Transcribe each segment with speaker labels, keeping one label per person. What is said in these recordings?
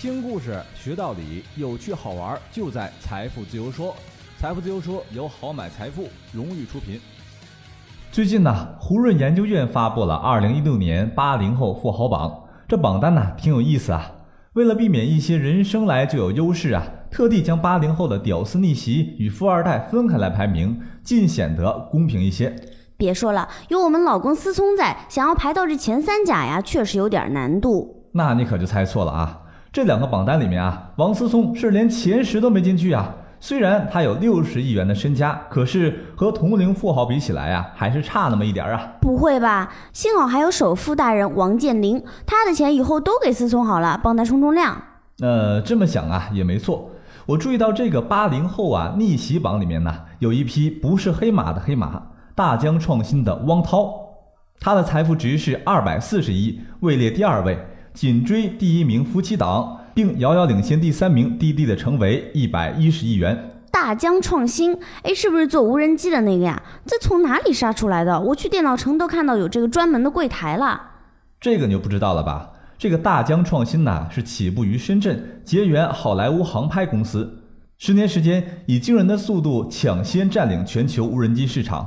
Speaker 1: 听故事学道理，有趣好玩就在财富自由说。财富自由说由好买财富荣誉出品。
Speaker 2: 最近呢，胡润研究院发布了二零一六年八零后富豪榜，这榜单呢挺有意思啊。为了避免一些人生来就有优势啊，特地将八零后的屌丝逆袭与富二代分开来排名，尽显得公平一些。
Speaker 3: 别说了，有我们老公思聪在，想要排到这前三甲呀，确实有点难度。
Speaker 2: 那你可就猜错了啊！这两个榜单里面啊，王思聪是连前十都没进去啊。虽然他有六十亿元的身家，可是和同龄富豪比起来啊，还是差那么一点啊。
Speaker 3: 不会吧？幸好还有首富大人王健林，他的钱以后都给思聪好了，帮他冲冲量。
Speaker 2: 呃，这么想啊，也没错。我注意到这个八零后啊逆袭榜里面呢，有一匹不是黑马的黑马，大疆创新的汪涛，他的财富值是二百四十亿，位列第二位，紧追第一名夫妻档。并遥遥领先第三名滴滴的成为一百一十亿元。
Speaker 3: 大疆创新，哎，是不是做无人机的那个呀？这从哪里杀出来的？我去电脑城都看到有这个专门的柜台了。
Speaker 2: 这个你就不知道了吧？这个大疆创新呢，是起步于深圳，结缘好莱坞航拍公司，十年时间以惊人的速度抢先占领全球无人机市场。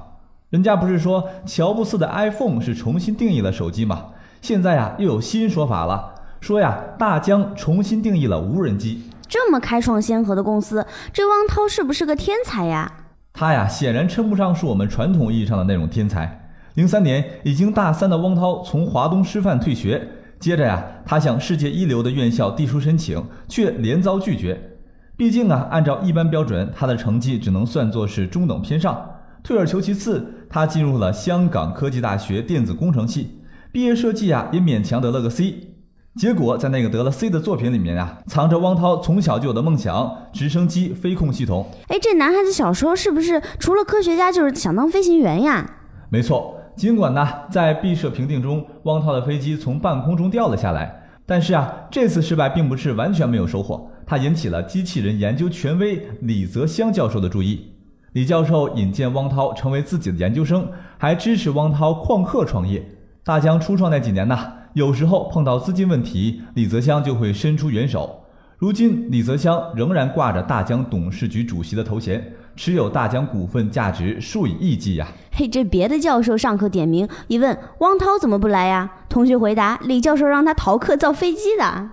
Speaker 2: 人家不是说乔布斯的 iPhone 是重新定义了手机吗？现在呀，又有新说法了。说呀，大疆重新定义了无人机。
Speaker 3: 这么开创先河的公司，这汪涛是不是个天才呀？
Speaker 2: 他呀，显然称不上是我们传统意义上的那种天才。零三年，已经大三的汪涛从华东师范退学，接着呀，他向世界一流的院校递出申请，却连遭拒绝。毕竟啊，按照一般标准，他的成绩只能算作是中等偏上。退而求其次，他进入了香港科技大学电子工程系，毕业设计啊，也勉强得了个 C。结果在那个得了 C 的作品里面啊，藏着汪涛从小就有的梦想——直升机飞控系统。
Speaker 3: 哎，这男孩子小时候是不是除了科学家就是想当飞行员呀？
Speaker 2: 没错，尽管呢在毕设评定中，汪涛的飞机从半空中掉了下来，但是啊这次失败并不是完全没有收获，他引起了机器人研究权威李泽湘教授的注意。李教授引荐汪涛成为自己的研究生，还支持汪涛旷课创业。大疆初创那几年呢？有时候碰到资金问题，李泽湘就会伸出援手。如今，李泽湘仍然挂着大疆董事局主席的头衔，持有大疆股份价值数以亿计呀。
Speaker 3: 嘿，这别的教授上课点名，一问汪涛怎么不来呀？同学回答：李教授让他逃课造飞机的。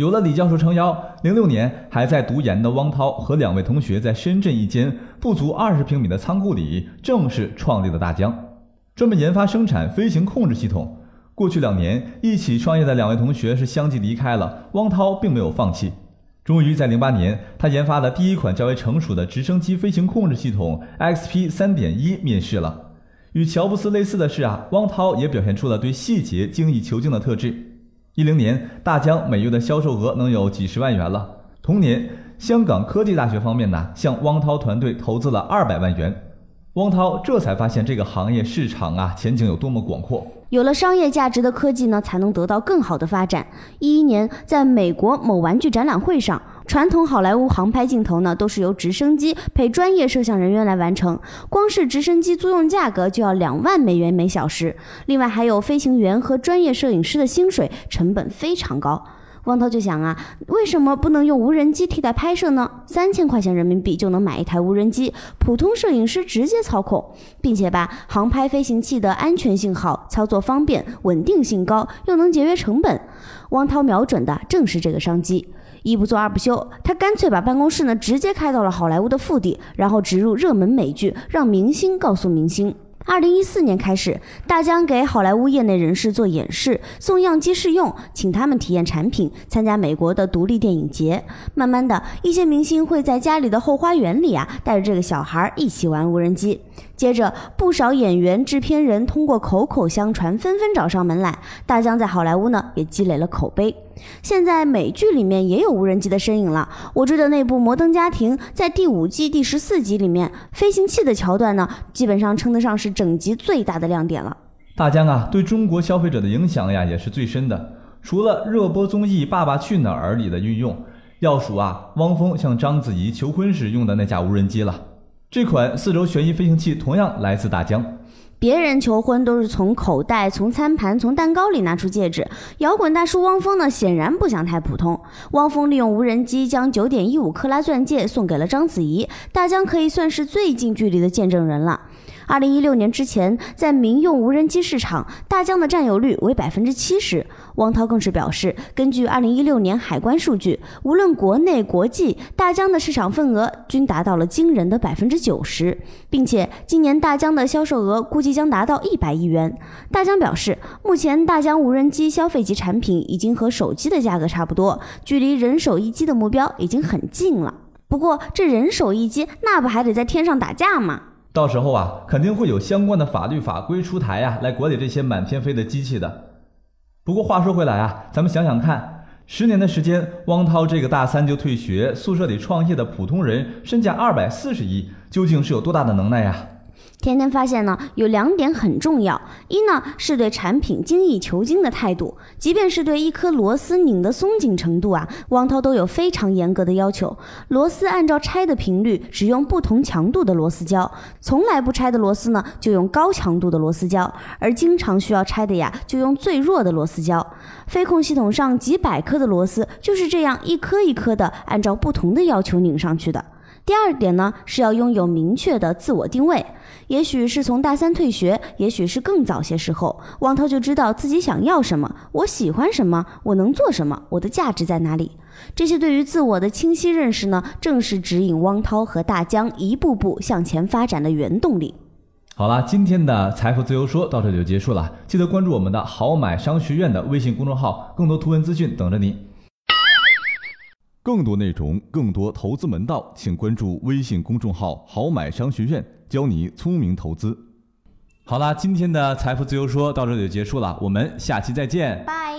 Speaker 2: 有了李教授撑腰，零六年还在读研的汪涛和两位同学在深圳一间不足二十平米的仓库里，正式创立了大疆，专门研发生产飞行控制系统。过去两年，一起创业的两位同学是相继离开了，汪涛并没有放弃。终于在零八年，他研发的第一款较为成熟的直升机飞行控制系统 XP 三点一面世了。与乔布斯类似的是啊，汪涛也表现出了对细节精益求精的特质。一零年，大疆每月的销售额能有几十万元了。同年，香港科技大学方面呢，向汪涛团队投资了二百万元。汪涛这才发现这个行业市场啊，前景有多么广阔。
Speaker 3: 有了商业价值的科技呢，才能得到更好的发展。一一年，在美国某玩具展览会上，传统好莱坞航拍镜头呢，都是由直升机配专业摄像人员来完成，光是直升机租用价格就要两万美元每小时，另外还有飞行员和专业摄影师的薪水，成本非常高。汪涛就想啊，为什么不能用无人机替代拍摄呢？三千块钱人民币就能买一台无人机，普通摄影师直接操控，并且吧，航拍飞行器的安全性好，操作方便，稳定性高，又能节约成本。汪涛瞄准的正是这个商机，一不做二不休，他干脆把办公室呢直接开到了好莱坞的腹地，然后植入热门美剧，让明星告诉明星。二零一四年开始，大疆给好莱坞业内人士做演示，送样机试用，请他们体验产品，参加美国的独立电影节。慢慢的，一些明星会在家里的后花园里啊，带着这个小孩一起玩无人机。接着，不少演员、制片人通过口口相传，纷纷找上门来。大疆在好莱坞呢，也积累了口碑。现在美剧里面也有无人机的身影了。我追的那部《摩登家庭》在第五季第十四集里面，飞行器的桥段呢，基本上称得上是整集最大的亮点了。
Speaker 2: 大疆啊，对中国消费者的影响呀，也是最深的。除了热播综艺《爸爸去哪儿》里的运用，要数啊，汪峰向章子怡求婚时用的那架无人机了。这款四轴旋翼飞行器同样来自大疆。
Speaker 3: 别人求婚都是从口袋、从餐盘、从蛋糕里拿出戒指，摇滚大叔汪峰呢，显然不想太普通。汪峰利用无人机将九点一五克拉钻戒送给了章子怡，大疆可以算是最近距离的见证人了。二零一六年之前，在民用无人机市场，大疆的占有率为百分之七十。汪涛更是表示，根据二零一六年海关数据，无论国内国际，大疆的市场份额均达到了惊人的百分之九十，并且今年大疆的销售额估计将达到一百亿元。大疆表示，目前大疆无人机消费级产品已经和手机的价格差不多，距离人手一机的目标已经很近了。不过，这人手一机，那不还得在天上打架吗？
Speaker 2: 到时候啊，肯定会有相关的法律法规出台呀，来管理这些满天飞的机器的。不过话说回来啊，咱们想想看，十年的时间，汪涛这个大三就退学，宿舍里创业的普通人，身价二百四十亿，究竟是有多大的能耐呀？
Speaker 3: 天天发现呢，有两点很重要。一呢，是对产品精益求精的态度，即便是对一颗螺丝拧的松紧程度啊，汪涛都有非常严格的要求。螺丝按照拆的频率，只用不同强度的螺丝胶；从来不拆的螺丝呢，就用高强度的螺丝胶；而经常需要拆的呀，就用最弱的螺丝胶。飞控系统上几百颗的螺丝，就是这样一颗一颗的按照不同的要求拧上去的。第二点呢，是要拥有明确的自我定位。也许是从大三退学，也许是更早些时候，汪涛就知道自己想要什么，我喜欢什么，我能做什么，我的价值在哪里。这些对于自我的清晰认识呢，正是指引汪涛和大江一步步向前发展的原动力。
Speaker 2: 好了，今天的财富自由说到这就结束了，记得关注我们的好买商学院的微信公众号，更多图文资讯等着您。
Speaker 1: 更多内容，更多投资门道，请关注微信公众号“好买商学院”，教你聪明投资。
Speaker 2: 好啦，今天的财富自由说到这里就结束了，我们下期再见。
Speaker 3: 拜。